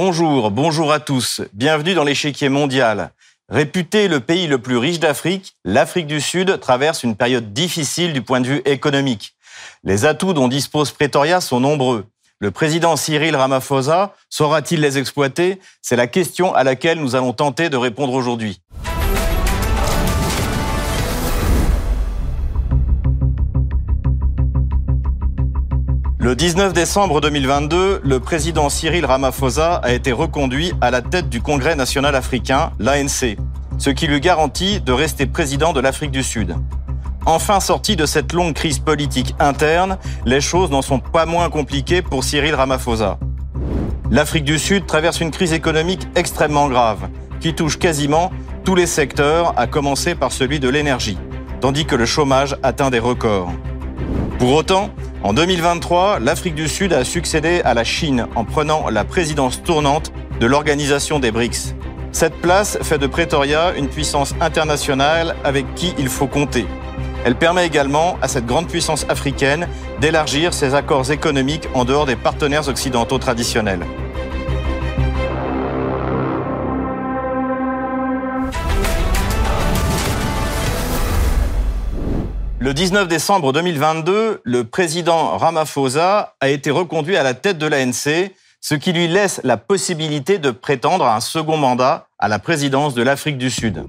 Bonjour, bonjour à tous. Bienvenue dans l'échiquier mondial. Réputé le pays le plus riche d'Afrique, l'Afrique du Sud traverse une période difficile du point de vue économique. Les atouts dont dispose Pretoria sont nombreux. Le président Cyril Ramaphosa saura-t-il les exploiter? C'est la question à laquelle nous allons tenter de répondre aujourd'hui. Le 19 décembre 2022, le président Cyril Ramaphosa a été reconduit à la tête du Congrès national africain, l'ANC, ce qui lui garantit de rester président de l'Afrique du Sud. Enfin sorti de cette longue crise politique interne, les choses n'en sont pas moins compliquées pour Cyril Ramaphosa. L'Afrique du Sud traverse une crise économique extrêmement grave, qui touche quasiment tous les secteurs, à commencer par celui de l'énergie, tandis que le chômage atteint des records. Pour autant, en 2023, l'Afrique du Sud a succédé à la Chine en prenant la présidence tournante de l'organisation des BRICS. Cette place fait de Pretoria une puissance internationale avec qui il faut compter. Elle permet également à cette grande puissance africaine d'élargir ses accords économiques en dehors des partenaires occidentaux traditionnels. Le 19 décembre 2022, le président Ramaphosa a été reconduit à la tête de l'ANC, ce qui lui laisse la possibilité de prétendre à un second mandat à la présidence de l'Afrique du Sud.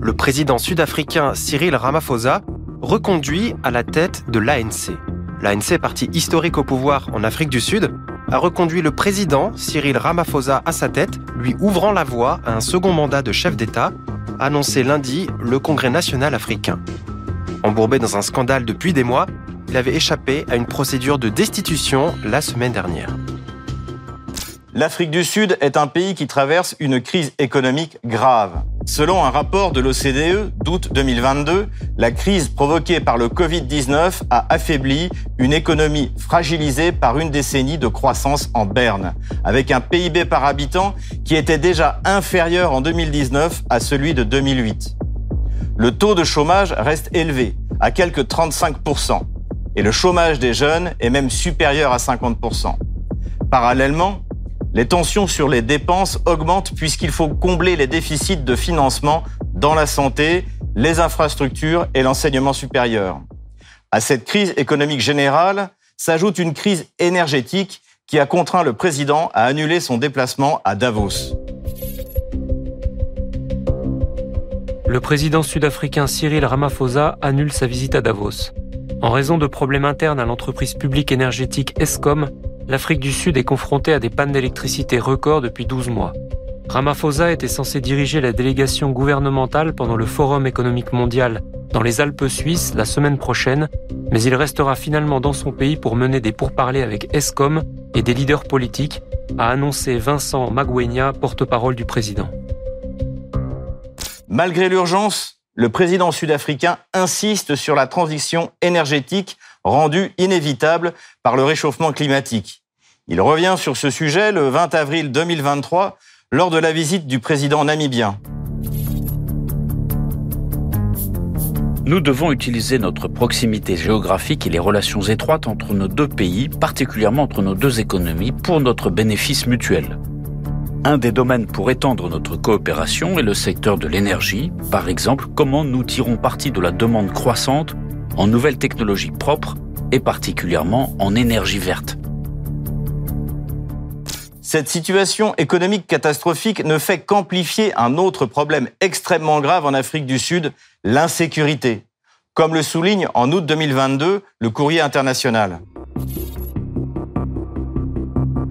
Le président sud-africain Cyril Ramaphosa reconduit à la tête de l'ANC. L'ANC, parti historique au pouvoir en Afrique du Sud, a reconduit le président Cyril Ramaphosa à sa tête, lui ouvrant la voie à un second mandat de chef d'État annoncé lundi le Congrès national africain. Embourbé dans un scandale depuis des mois, il avait échappé à une procédure de destitution la semaine dernière. L'Afrique du Sud est un pays qui traverse une crise économique grave. Selon un rapport de l'OCDE d'août 2022, la crise provoquée par le Covid-19 a affaibli une économie fragilisée par une décennie de croissance en berne, avec un PIB par habitant qui était déjà inférieur en 2019 à celui de 2008. Le taux de chômage reste élevé, à quelques 35%, et le chômage des jeunes est même supérieur à 50%. Parallèlement, les tensions sur les dépenses augmentent puisqu'il faut combler les déficits de financement dans la santé, les infrastructures et l'enseignement supérieur. À cette crise économique générale s'ajoute une crise énergétique qui a contraint le président à annuler son déplacement à Davos. Le président sud-africain Cyril Ramaphosa annule sa visite à Davos. En raison de problèmes internes à l'entreprise publique énergétique Eskom, l'Afrique du Sud est confrontée à des pannes d'électricité records depuis 12 mois. Ramaphosa était censé diriger la délégation gouvernementale pendant le Forum économique mondial dans les Alpes suisses la semaine prochaine, mais il restera finalement dans son pays pour mener des pourparlers avec ESCOM et des leaders politiques, a annoncé Vincent Magwenya, porte-parole du président. Malgré l'urgence, le président sud-africain insiste sur la transition énergétique rendu inévitable par le réchauffement climatique. Il revient sur ce sujet le 20 avril 2023 lors de la visite du président namibien. Nous devons utiliser notre proximité géographique et les relations étroites entre nos deux pays, particulièrement entre nos deux économies, pour notre bénéfice mutuel. Un des domaines pour étendre notre coopération est le secteur de l'énergie. Par exemple, comment nous tirons parti de la demande croissante en nouvelles technologies propres et particulièrement en énergie verte. Cette situation économique catastrophique ne fait qu'amplifier un autre problème extrêmement grave en Afrique du Sud, l'insécurité, comme le souligne en août 2022 le courrier international.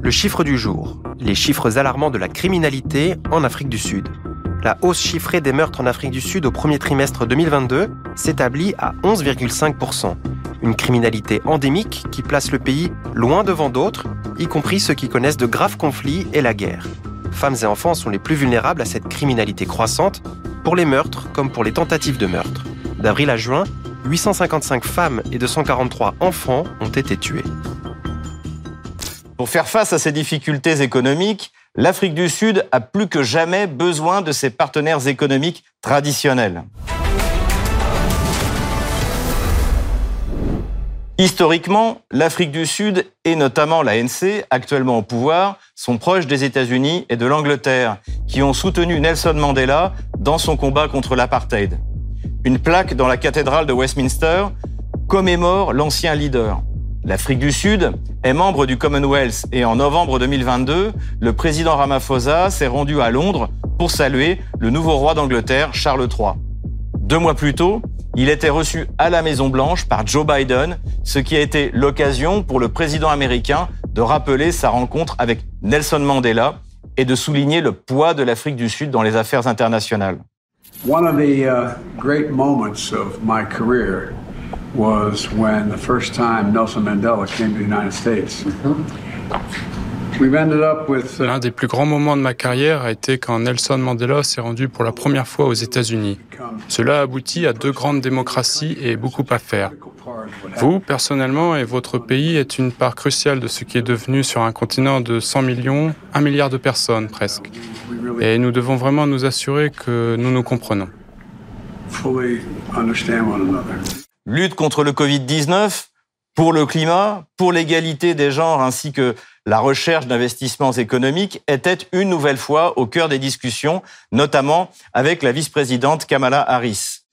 Le chiffre du jour, les chiffres alarmants de la criminalité en Afrique du Sud. La hausse chiffrée des meurtres en Afrique du Sud au premier trimestre 2022 s'établit à 11,5%. Une criminalité endémique qui place le pays loin devant d'autres, y compris ceux qui connaissent de graves conflits et la guerre. Femmes et enfants sont les plus vulnérables à cette criminalité croissante, pour les meurtres comme pour les tentatives de meurtre. D'avril à juin, 855 femmes et 243 enfants ont été tués. Pour faire face à ces difficultés économiques, l'Afrique du Sud a plus que jamais besoin de ses partenaires économiques traditionnels. Historiquement, l'Afrique du Sud et notamment l'ANC, actuellement au pouvoir, sont proches des États-Unis et de l'Angleterre, qui ont soutenu Nelson Mandela dans son combat contre l'apartheid. Une plaque dans la cathédrale de Westminster commémore l'ancien leader. L'Afrique du Sud est membre du Commonwealth et en novembre 2022, le président Ramaphosa s'est rendu à Londres pour saluer le nouveau roi d'Angleterre, Charles III. Deux mois plus tôt, il était reçu à la Maison Blanche par Joe Biden, ce qui a été l'occasion pour le président américain de rappeler sa rencontre avec Nelson Mandela et de souligner le poids de l'Afrique du Sud dans les affaires internationales. One of the uh, great moments of my career was when the first time Nelson Mandela came to the United States. L'un des plus grands moments de ma carrière a été quand Nelson Mandela s'est rendu pour la première fois aux États-Unis. Cela a abouti à deux grandes démocraties et beaucoup à faire. Vous, personnellement, et votre pays est une part cruciale de ce qui est devenu sur un continent de 100 millions, un milliard de personnes presque. Et nous devons vraiment nous assurer que nous nous comprenons. Lutte contre le Covid-19, pour le climat, pour l'égalité des genres ainsi que la recherche d'investissements économiques était une nouvelle fois au cœur des discussions, notamment avec la vice-présidente Kamala Harris.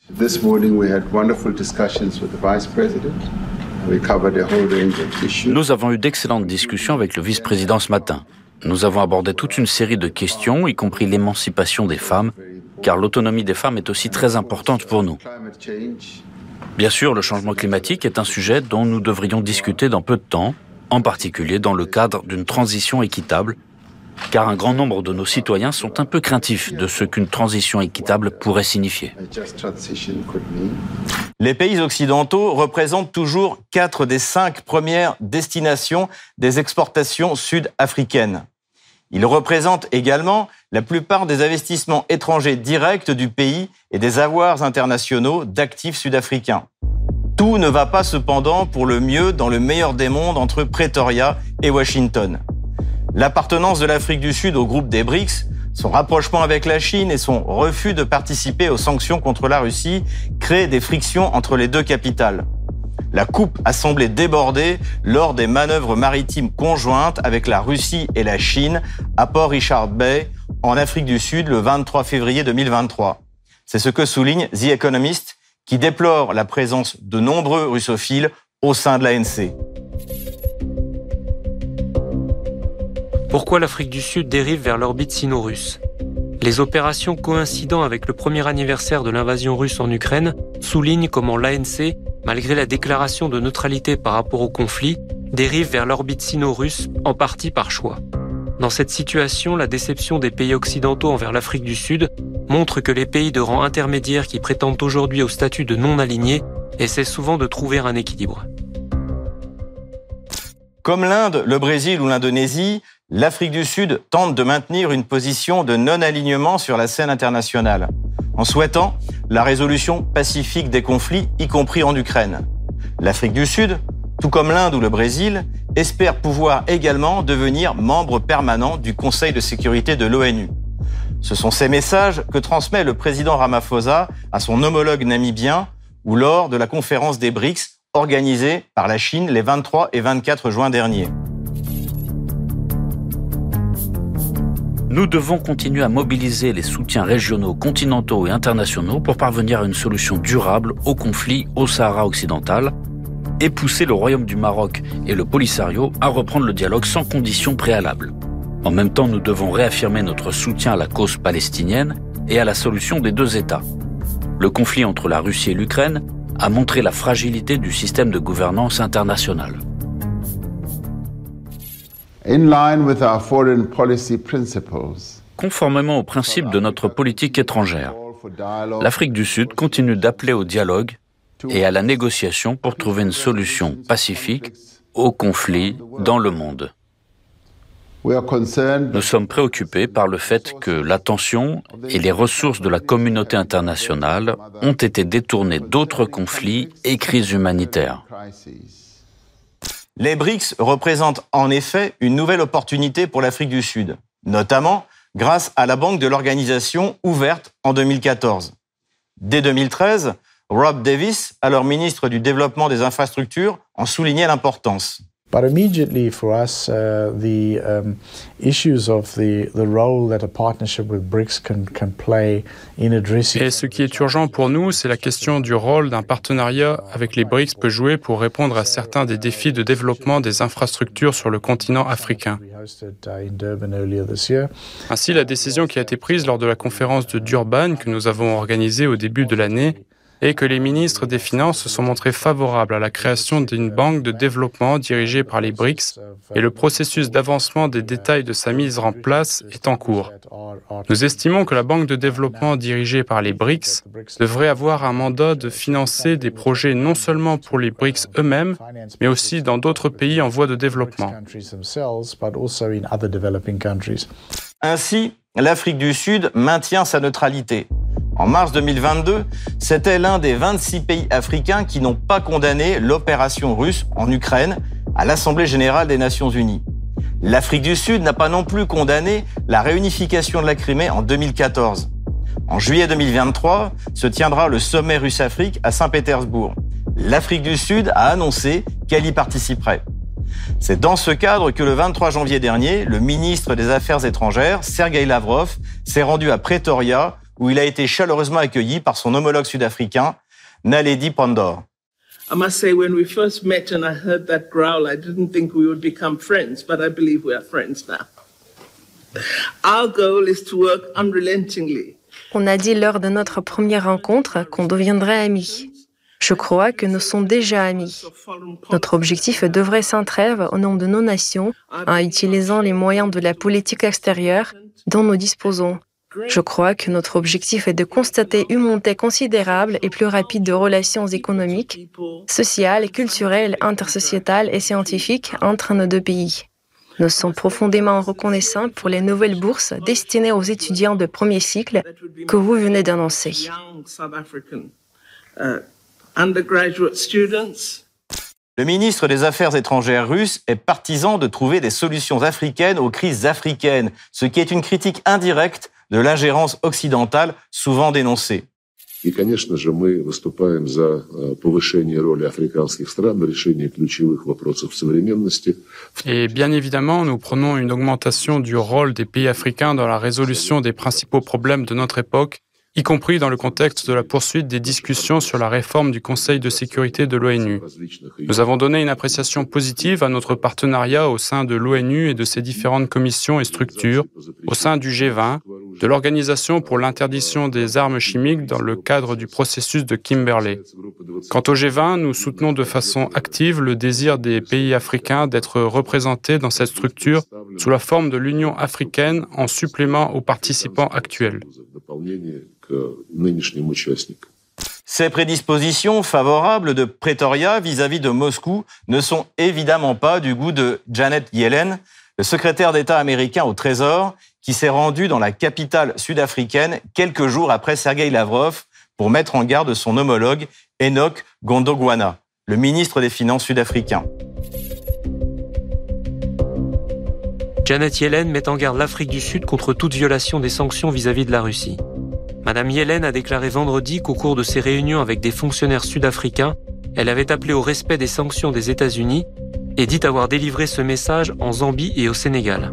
Nous avons eu d'excellentes discussions avec le vice-président ce matin. Nous avons abordé toute une série de questions, y compris l'émancipation des femmes, car l'autonomie des femmes est aussi très importante pour nous. Bien sûr, le changement climatique est un sujet dont nous devrions discuter dans peu de temps, en particulier dans le cadre d'une transition équitable, car un grand nombre de nos citoyens sont un peu craintifs de ce qu'une transition équitable pourrait signifier. Les pays occidentaux représentent toujours quatre des cinq premières destinations des exportations sud-africaines. Ils représentent également la plupart des investissements étrangers directs du pays et des avoirs internationaux d'actifs sud-africains. Tout ne va pas cependant pour le mieux dans le meilleur des mondes entre Pretoria et Washington. L'appartenance de l'Afrique du Sud au groupe des BRICS, son rapprochement avec la Chine et son refus de participer aux sanctions contre la Russie créent des frictions entre les deux capitales. La coupe a semblé déborder lors des manœuvres maritimes conjointes avec la Russie et la Chine à Port Richard Bay en Afrique du Sud le 23 février 2023. C'est ce que souligne The Economist qui déplore la présence de nombreux russophiles au sein de l'ANC. Pourquoi l'Afrique du Sud dérive vers l'orbite sino-russe? Les opérations coïncidant avec le premier anniversaire de l'invasion russe en Ukraine soulignent comment l'ANC malgré la déclaration de neutralité par rapport au conflit, dérive vers l'orbite sino-russe, en partie par choix. Dans cette situation, la déception des pays occidentaux envers l'Afrique du Sud montre que les pays de rang intermédiaire qui prétendent aujourd'hui au statut de non-alignés essaient souvent de trouver un équilibre. Comme l'Inde, le Brésil ou l'Indonésie, l'Afrique du Sud tente de maintenir une position de non-alignement sur la scène internationale en souhaitant la résolution pacifique des conflits, y compris en Ukraine. L'Afrique du Sud, tout comme l'Inde ou le Brésil, espère pouvoir également devenir membre permanent du Conseil de sécurité de l'ONU. Ce sont ces messages que transmet le président Ramaphosa à son homologue namibien ou lors de la conférence des BRICS organisée par la Chine les 23 et 24 juin dernier. Nous devons continuer à mobiliser les soutiens régionaux, continentaux et internationaux pour parvenir à une solution durable au conflit au Sahara occidental et pousser le Royaume du Maroc et le Polisario à reprendre le dialogue sans conditions préalables. En même temps, nous devons réaffirmer notre soutien à la cause palestinienne et à la solution des deux États. Le conflit entre la Russie et l'Ukraine a montré la fragilité du système de gouvernance international. Conformément aux principes de notre politique étrangère, l'Afrique du Sud continue d'appeler au dialogue et à la négociation pour trouver une solution pacifique au conflit dans le monde. Nous sommes préoccupés par le fait que l'attention et les ressources de la communauté internationale ont été détournées d'autres conflits et crises humanitaires. Les BRICS représentent en effet une nouvelle opportunité pour l'Afrique du Sud, notamment grâce à la Banque de l'Organisation ouverte en 2014. Dès 2013, Rob Davis, alors ministre du Développement des Infrastructures, en soulignait l'importance. But immediately for us, uh, the um, issues of the, the role that a partnership with BRICS can, can play in addressing. Et ce qui est urgent pour nous, c'est la question du rôle d'un partenariat avec les BRICS peut jouer pour répondre à certains des défis de développement des infrastructures sur le continent africain. Ainsi, la décision qui a été prise lors de la conférence de Durban que nous avons organisée au début de l'année et que les ministres des Finances se sont montrés favorables à la création d'une banque de développement dirigée par les BRICS et le processus d'avancement des détails de sa mise en place est en cours. Nous estimons que la banque de développement dirigée par les BRICS devrait avoir un mandat de financer des projets non seulement pour les BRICS eux-mêmes, mais aussi dans d'autres pays en voie de développement. Ainsi, l'Afrique du Sud maintient sa neutralité. En mars 2022, c'était l'un des 26 pays africains qui n'ont pas condamné l'opération russe en Ukraine à l'Assemblée générale des Nations unies. L'Afrique du Sud n'a pas non plus condamné la réunification de la Crimée en 2014. En juillet 2023 se tiendra le sommet russe-Afrique à Saint-Pétersbourg. L'Afrique du Sud a annoncé qu'elle y participerait. C'est dans ce cadre que le 23 janvier dernier, le ministre des Affaires étrangères, Sergei Lavrov, s'est rendu à Pretoria où il a été chaleureusement accueilli par son homologue sud-africain, Naledi Pandor. I must say, when we first met and I heard that growl, I didn't think we would become friends, but I believe we are friends now. Our goal is to work unrelentingly. On a dit lors de notre première rencontre qu'on deviendrait amis. Je crois que nous sommes déjà amis. Notre objectif devrait s'entrève au nom de nos nations en utilisant les moyens de la politique extérieure dont nous disposons je crois que notre objectif est de constater une montée considérable et plus rapide de relations économiques, sociales, culturelles, intersociétales et scientifiques entre nos deux pays. Nous sommes profondément reconnaissants pour les nouvelles bourses destinées aux étudiants de premier cycle que vous venez d'annoncer. Le ministre des Affaires étrangères russe est partisan de trouver des solutions africaines aux crises africaines, ce qui est une critique indirecte de l'ingérence occidentale souvent dénoncée. Et bien évidemment, nous prenons une augmentation du rôle des pays africains dans la résolution des principaux problèmes de notre époque y compris dans le contexte de la poursuite des discussions sur la réforme du Conseil de sécurité de l'ONU. Nous avons donné une appréciation positive à notre partenariat au sein de l'ONU et de ses différentes commissions et structures, au sein du G20, de l'Organisation pour l'interdiction des armes chimiques dans le cadre du processus de Kimberley. Quant au G20, nous soutenons de façon active le désir des pays africains d'être représentés dans cette structure sous la forme de l'Union africaine en supplément aux participants actuels. Ces prédispositions favorables de Pretoria vis-à-vis de Moscou ne sont évidemment pas du goût de Janet Yellen, le secrétaire d'État américain au Trésor, qui s'est rendu dans la capitale sud-africaine quelques jours après Sergei Lavrov pour mettre en garde son homologue Enoch Gondogwana, le ministre des Finances sud-africain. Janet Yellen met en garde l'Afrique du Sud contre toute violation des sanctions vis-à-vis de la Russie. Madame Yellen a déclaré vendredi qu'au cours de ses réunions avec des fonctionnaires sud-africains, elle avait appelé au respect des sanctions des États-Unis et dit avoir délivré ce message en Zambie et au Sénégal.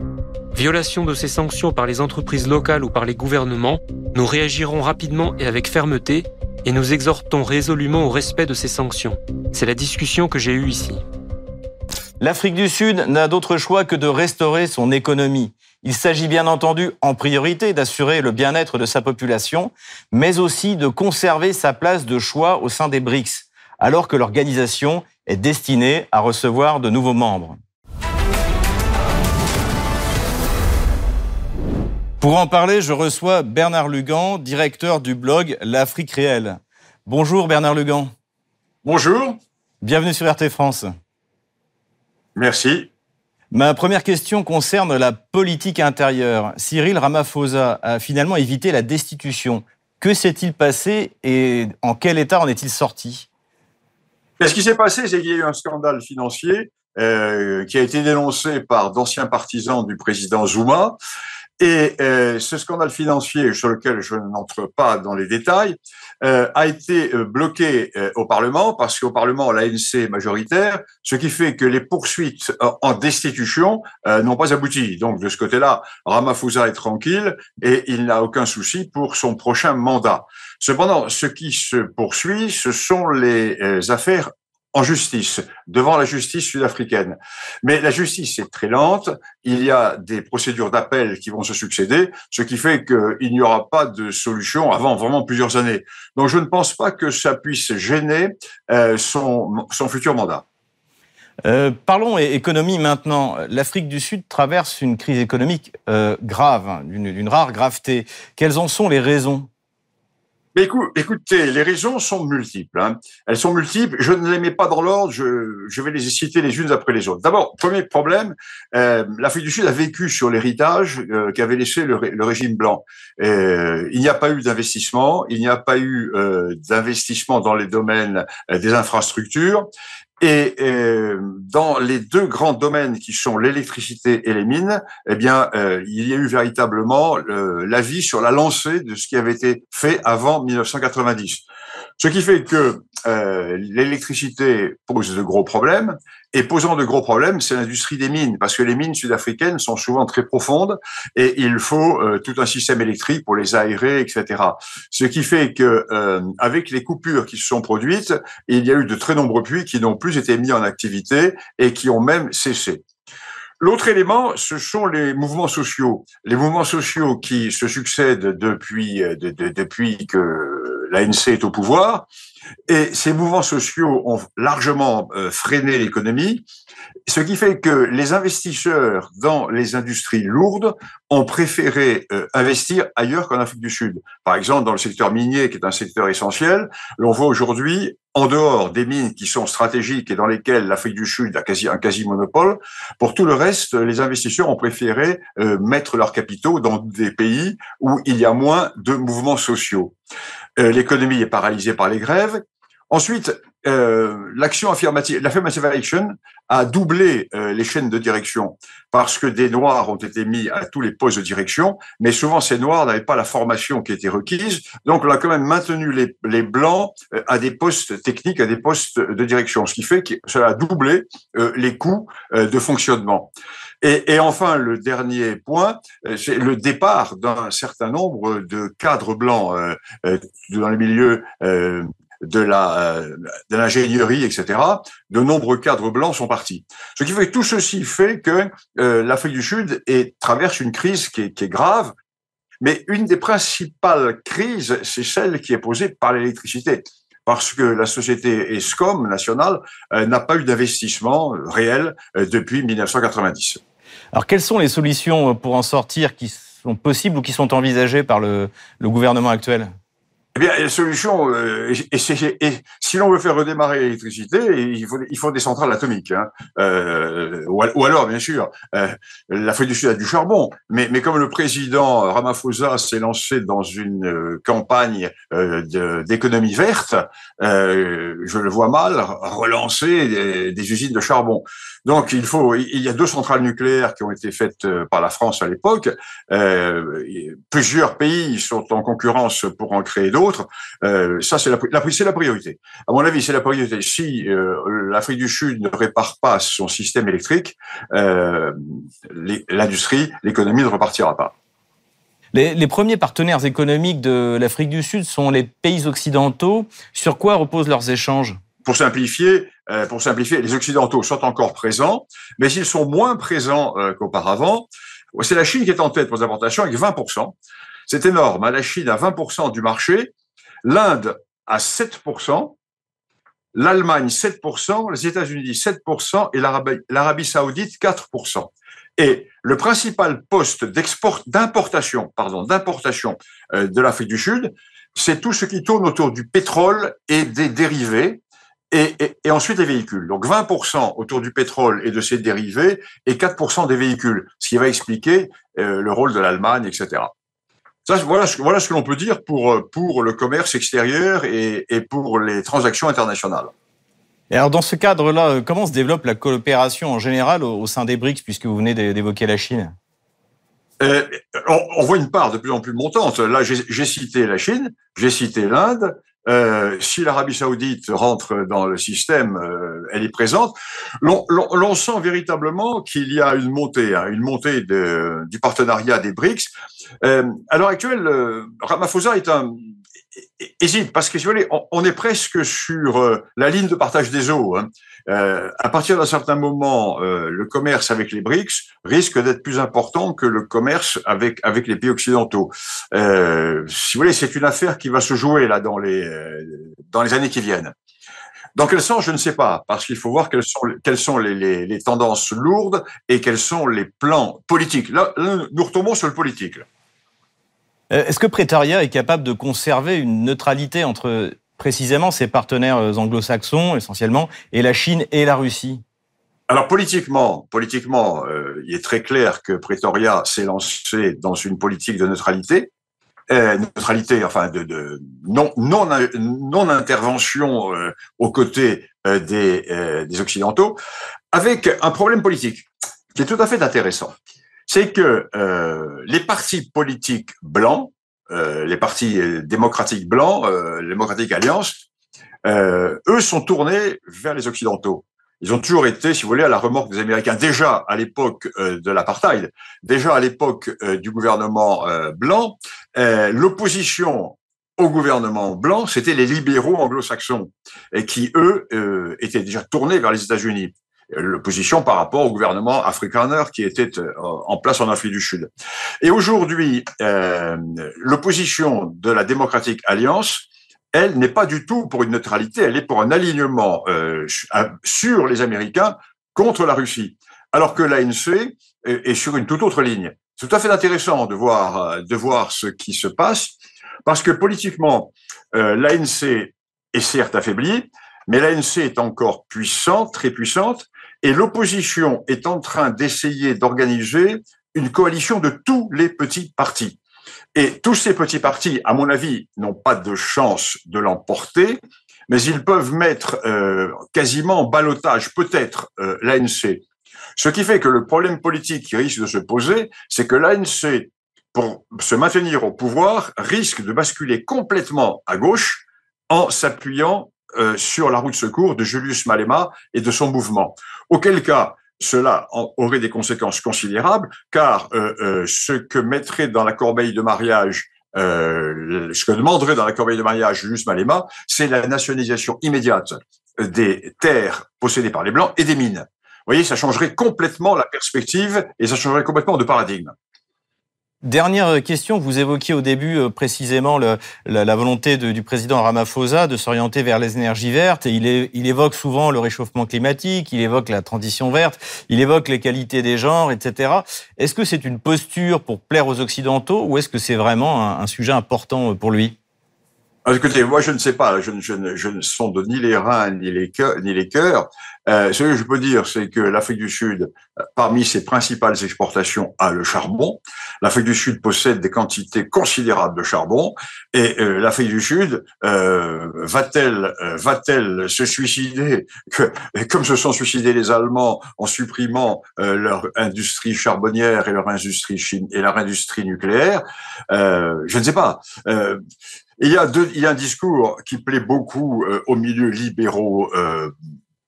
Violation de ces sanctions par les entreprises locales ou par les gouvernements, nous réagirons rapidement et avec fermeté et nous exhortons résolument au respect de ces sanctions. C'est la discussion que j'ai eue ici. L'Afrique du Sud n'a d'autre choix que de restaurer son économie. Il s'agit bien entendu en priorité d'assurer le bien-être de sa population, mais aussi de conserver sa place de choix au sein des BRICS, alors que l'organisation est destinée à recevoir de nouveaux membres. Pour en parler, je reçois Bernard Lugan, directeur du blog L'Afrique réelle. Bonjour Bernard Lugan. Bonjour. Bienvenue sur RT France. Merci. Ma première question concerne la politique intérieure. Cyril Ramaphosa a finalement évité la destitution. Que s'est-il passé et en quel état en est-il sorti? Ce qui s'est passé, c'est qu'il y a eu un scandale financier euh, qui a été dénoncé par d'anciens partisans du président Zuma Et euh, ce scandale financier, sur lequel je n'entre pas dans les détails, euh, a été euh, bloqué euh, au Parlement parce qu'au Parlement, l'ANC est majoritaire, ce qui fait que les poursuites en destitution n'ont pas abouti. Donc de ce côté-là, Ramaphosa est tranquille et il n'a aucun souci pour son prochain mandat. Cependant, ce qui se poursuit, ce sont les affaires en justice, devant la justice sud-africaine. Mais la justice est très lente, il y a des procédures d'appel qui vont se succéder, ce qui fait qu'il n'y aura pas de solution avant vraiment plusieurs années. Donc je ne pense pas que ça puisse gêner euh, son, son futur mandat. Euh, parlons économie maintenant. L'Afrique du Sud traverse une crise économique euh, grave, hein, d'une rare graveté. Quelles en sont les raisons? Mais écoutez, les raisons sont multiples. Hein. Elles sont multiples. Je ne les mets pas dans l'ordre. Je, je, vais les citer les unes après les autres. D'abord, premier problème, euh, l'Afrique du Sud a vécu sur l'héritage euh, qu'avait laissé le, le, régime blanc. Euh, il n'y a pas eu d'investissement. Il n'y a pas eu euh, d'investissement dans les domaines euh, des infrastructures. Et euh, dans les deux grands domaines qui sont l'électricité et les mines, eh bien, euh, il y a eu véritablement euh, l'avis sur la lancée de ce qui avait été fait avant 1990. Ce qui fait que euh, l'électricité pose de gros problèmes, et posant de gros problèmes, c'est l'industrie des mines, parce que les mines sud-africaines sont souvent très profondes, et il faut euh, tout un système électrique pour les aérer, etc. Ce qui fait que, euh, avec les coupures qui se sont produites, il y a eu de très nombreux puits qui n'ont plus été mis en activité et qui ont même cessé. L'autre élément, ce sont les mouvements sociaux. Les mouvements sociaux qui se succèdent depuis, de, de, depuis que l'ANC est au pouvoir. Et ces mouvements sociaux ont largement euh, freiné l'économie, ce qui fait que les investisseurs dans les industries lourdes ont préféré euh, investir ailleurs qu'en Afrique du Sud. Par exemple, dans le secteur minier, qui est un secteur essentiel, l'on voit aujourd'hui, en dehors des mines qui sont stratégiques et dans lesquelles l'Afrique du Sud a quasi un quasi-monopole, pour tout le reste, les investisseurs ont préféré euh, mettre leurs capitaux dans des pays où il y a moins de mouvements sociaux. L'économie est paralysée par les grèves Ensuite, euh, l'action affirmative, l'affirmative action a doublé euh, les chaînes de direction parce que des noirs ont été mis à tous les postes de direction, mais souvent ces noirs n'avaient pas la formation qui était requise, donc on a quand même maintenu les, les blancs euh, à des postes techniques, à des postes de direction, ce qui fait que cela a doublé euh, les coûts de fonctionnement. Et, et, enfin, le dernier point, c'est le départ d'un certain nombre de cadres blancs dans les milieux de la euh, de l'ingénierie, etc. De nombreux cadres blancs sont partis. Ce qui fait que tout ceci fait que euh, l'Afrique du Sud est, traverse une crise qui est, qui est grave, mais une des principales crises, c'est celle qui est posée par l'électricité parce que la société ESCOM nationale euh, n'a pas eu d'investissement réel depuis 1990. Alors, quelles sont les solutions pour en sortir qui sont possibles ou qui sont envisagées par le, gouvernement actuel? Eh bien, la solution, euh, et, si l'on veut faire redémarrer l'électricité, il faut, des centrales atomiques. Hein. Euh, ou, alors, bien sûr, l'Afrique du Sud a du charbon, mais, mais comme le président Ramaphosa s'est lancé dans une euh, campagne euh, d'économie verte, euh, je le vois mal relancer des, des, usines de charbon. Donc, il faut, il y a deux centrales nucléaires qui ont été faites par la France à l'époque. plusieurs pays sont en concurrence pour en créer d'autres Euh, ça, c'est la, la, la priorité. À mon avis, c'est la priorité. Si euh, l'Afrique du Sud ne répare pas son système électrique, euh, l'industrie, l'économie ne repartira pas. Les, les, premiers partenaires économiques de l'Afrique du Sud sont les pays occidentaux. Sur quoi reposent leurs échanges? Pour simplifier, pour simplifier, les Occidentaux sont encore présents, mais ils sont moins présents qu'auparavant. C'est la Chine qui est en tête pour les importations avec 20 c'est énorme. La Chine a 20% du marché, l'Inde a 7%, l'Allemagne 7%, les États-Unis 7% et l'Arabie saoudite 4%. Et le principal poste d'importation, pardon, d'importation euh, de l'Afrique du Sud, c'est tout ce qui tourne autour du pétrole et des dérivés, et, ensuite les véhicules. Donc 20% autour du pétrole et de ses dérivés, et 4% des véhicules, ce qui va expliquer euh, le rôle de l'Allemagne, etc. Ça, voilà, voilà ce que l'on peut dire pour, pour le commerce extérieur et, et pour les transactions internationales. Et alors, dans ce cadre-là, euh, comment se développe la coopération en général au, sein des BRICS, puisque vous venez d'évoquer la Chine? Euh, on, voit une part de plus en plus montante. Là, j'ai cité la Chine, j'ai cité l'Inde. Euh, si l'Arabie saoudite rentre dans le système, euh, elle est présente. L'on sent véritablement qu'il y a une montée, hein, une montée du partenariat des BRICS. Euh, à l'heure actuelle, Ramaphosa est un, hésite parce que si vous voulez, on, est presque sur euh, la ligne de partage des eaux. Hein. Euh, à partir d'un certain moment, euh, le commerce avec les BRICS risque d'être plus important que le commerce avec avec les pays occidentaux. Si vous voulez, c'est une affaire qui va se jouer là dans les dans les années qui viennent. Dans quel sens, je ne sais pas, parce qu'il faut voir quelles sont, quelles sont les, tendances lourdes et quels sont les plans politiques. Là, nous retombons sur le politique. Est-ce que Pretoria est capable de conserver une neutralité entre précisément ses partenaires euh, anglo-saxons essentiellement et la Chine et la Russie? Alors politiquement, politiquement, euh, il est très clair que Pretoria s'est lancé dans une politique de neutralité, neutralité, enfin de, non non intervention aux côtés des occidentaux, avec un problème politique qui est tout à fait intéressant c'est que euh, les partis politiques blancs, euh, les partis démocratiques blancs, euh, démocratique alliance, euh, eux sont tournés vers les occidentaux. Ils ont toujours été, si vous voulez, à la remorque des Américains. Déjà à l'époque de l'apartheid, déjà à l'époque du gouvernement blanc, l'opposition au gouvernement blanc, c'était les libéraux anglo-saxons, et qui, eux, étaient déjà tournés vers les États-Unis l'opposition par rapport au gouvernement afrikaner qui était euh, en place en Afrique du Sud. Et aujourd'hui, euh, l'opposition de la démocratique alliance, elle n'est pas du tout pour une neutralité, elle est pour un alignement euh, sur les Américains contre la Russie, alors que l'ANC est sur une toute autre ligne. C'est tout à fait intéressant de voir de voir ce qui se passe, parce que politiquement, l'ANC est certes affaiblie, mais l'ANC est encore puissante, très puissante, et l'opposition est en train d'essayer d'organiser une coalition de tous les petits partis. Et tous ces petits partis, à mon avis, n'ont pas de chance de l'emporter, mais ils peuvent mettre euh, quasiment en balotage peut-être euh, l'ANC. Ce qui fait que le problème politique qui risque de se poser, c'est que l'ANC, pour se maintenir au pouvoir, risque de basculer complètement à gauche en s'appuyant euh, sur la roue de secours de Julius Malema et de son mouvement. Auquel cas, cela aurait des conséquences considérables, car euh, euh, ce que mettrait dans la corbeille de mariage ce que demanderait dans la corbeille de mariage Julius Malema, c'est la nationalisation immédiate des terres possédées par les Blancs et des mines. Vous voyez, ça changerait complètement la perspective et ça changerait complètement de paradigme. Dernière question, vous évoquiez au début euh, précisément la, volonté du président Ramaphosa de s'orienter vers les énergies vertes et il, évoque souvent le réchauffement climatique, il évoque la transition verte, il évoque les qualités des genres, etc. Est-ce que c'est une posture pour plaire aux Occidentaux ou est-ce que c'est vraiment un, sujet important pour lui? Ah, écoutez, moi je ne sais pas, je, ne sonde ni les reins. Ni les cœurs. Euh, ce que je peux dire, c'est que l'Afrique du Sud, euh, parmi ses principales exportations, a le charbon. L'Afrique du Sud possède des quantités considérables de charbon, et euh, l'Afrique du Sud euh, va-t-elle euh, va-t-elle se suicider que, comme se sont suicidés les Allemands en supprimant leur industrie charbonnière et leur industrie chine et leur industrie nucléaire Je ne sais pas il y a deux, il y a un discours qui plaît beaucoup euh, aux milieux libéraux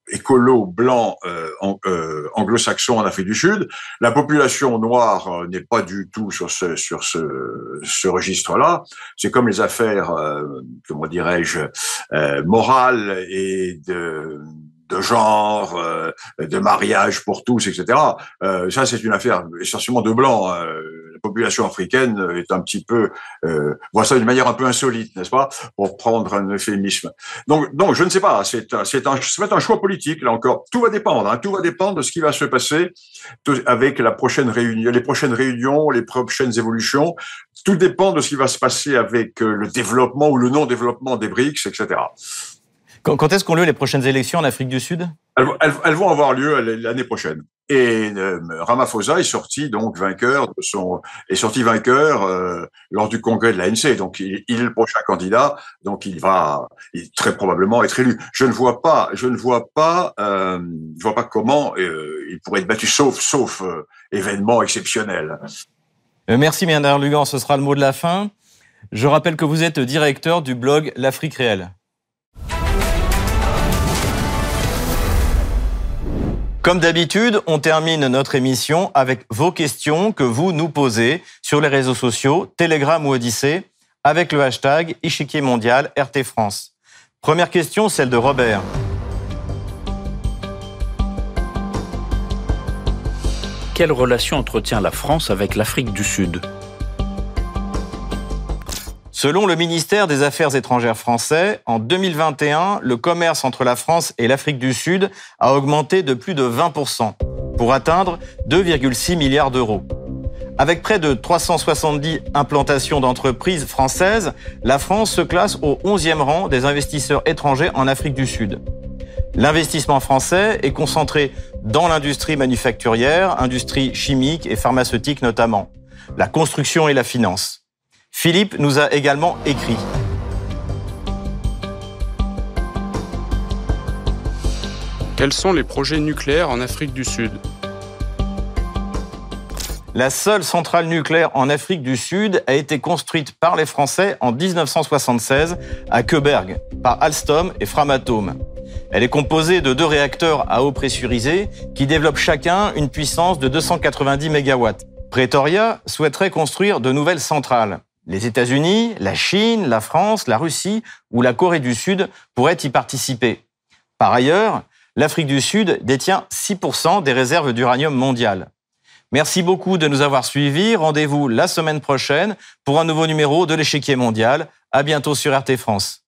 euh, écolos blancs euh, euh, anglo-saxons en Afrique du Sud. La population noire n'est pas du tout sur ce sur ce, ce registre-là. C'est comme les affaires, comment dirais-je, morales et de de genre, de mariage pour tous, etc. ça, c'est une affaire essentiellement de blancs population africaine est un petit peu euh, voit ça d'une manière un peu insolite, n'est-ce pas, pour prendre un euphémisme. Donc, donc je ne sais pas. C'est c'est un, un choix politique là encore. Tout va dépendre. Hein, tout va dépendre de ce qui va se passer avec la prochaine réunion, les prochaines réunions, les prochaines évolutions. Tout dépend de ce qui va se passer avec euh, le développement ou le non-développement des BRICS, etc. Quand, est-ce qu'on lieu les prochaines élections en Afrique du Sud? Elles, vont avoir lieu l'année prochaine. Et euh, Ramaphosa est sorti donc vainqueur de son est sorti vainqueur euh, lors du congrès de l'ANC. Donc il, il, est le prochain candidat. Donc il va très probablement être élu. Je ne vois pas, je ne vois pas, euh, je vois pas comment il pourrait être battu, sauf sauf événement exceptionnel. Merci Méandre Lugan, ce sera le mot de la fin. Je rappelle que vous êtes directeur du blog L'Afrique réelle. Comme d'habitude, on termine notre émission avec vos questions que vous nous posez sur les réseaux sociaux, Telegram ou Odyssée, avec le hashtag Ichiquier Mondial RT France. Première question, celle de Robert. Quelle relation entretient la France avec l'Afrique du Sud? Selon le ministère des Affaires étrangères français, en 2021, le commerce entre la France et l'Afrique du Sud a augmenté de plus de 20% pour atteindre 2,6 milliards d'euros. Avec près de 370 implantations d'entreprises françaises, la France se classe au 11e rang des investisseurs étrangers en Afrique du Sud. L'investissement français est concentré dans l'industrie manufacturière, industrie chimique et pharmaceutique notamment, la construction et la finance. Philippe nous a également écrit. Quels sont les projets nucléaires en Afrique du Sud? La seule centrale nucléaire en Afrique du Sud a été construite par les Français en 1976 à Queberg par Alstom et Framatome. Elle est composée de deux réacteurs à eau pressurisée qui développent chacun une puissance de 290 MW. Pretoria souhaiterait construire de nouvelles centrales. Les États-Unis, la Chine, la France, la Russie ou la Corée du Sud pourraient y participer. Par ailleurs, l'Afrique du Sud détient 6% des réserves d'uranium mondiales. Merci beaucoup de nous avoir suivis. Rendez-vous la semaine prochaine pour un nouveau numéro de l'échiquier mondial. À bientôt sur RT France.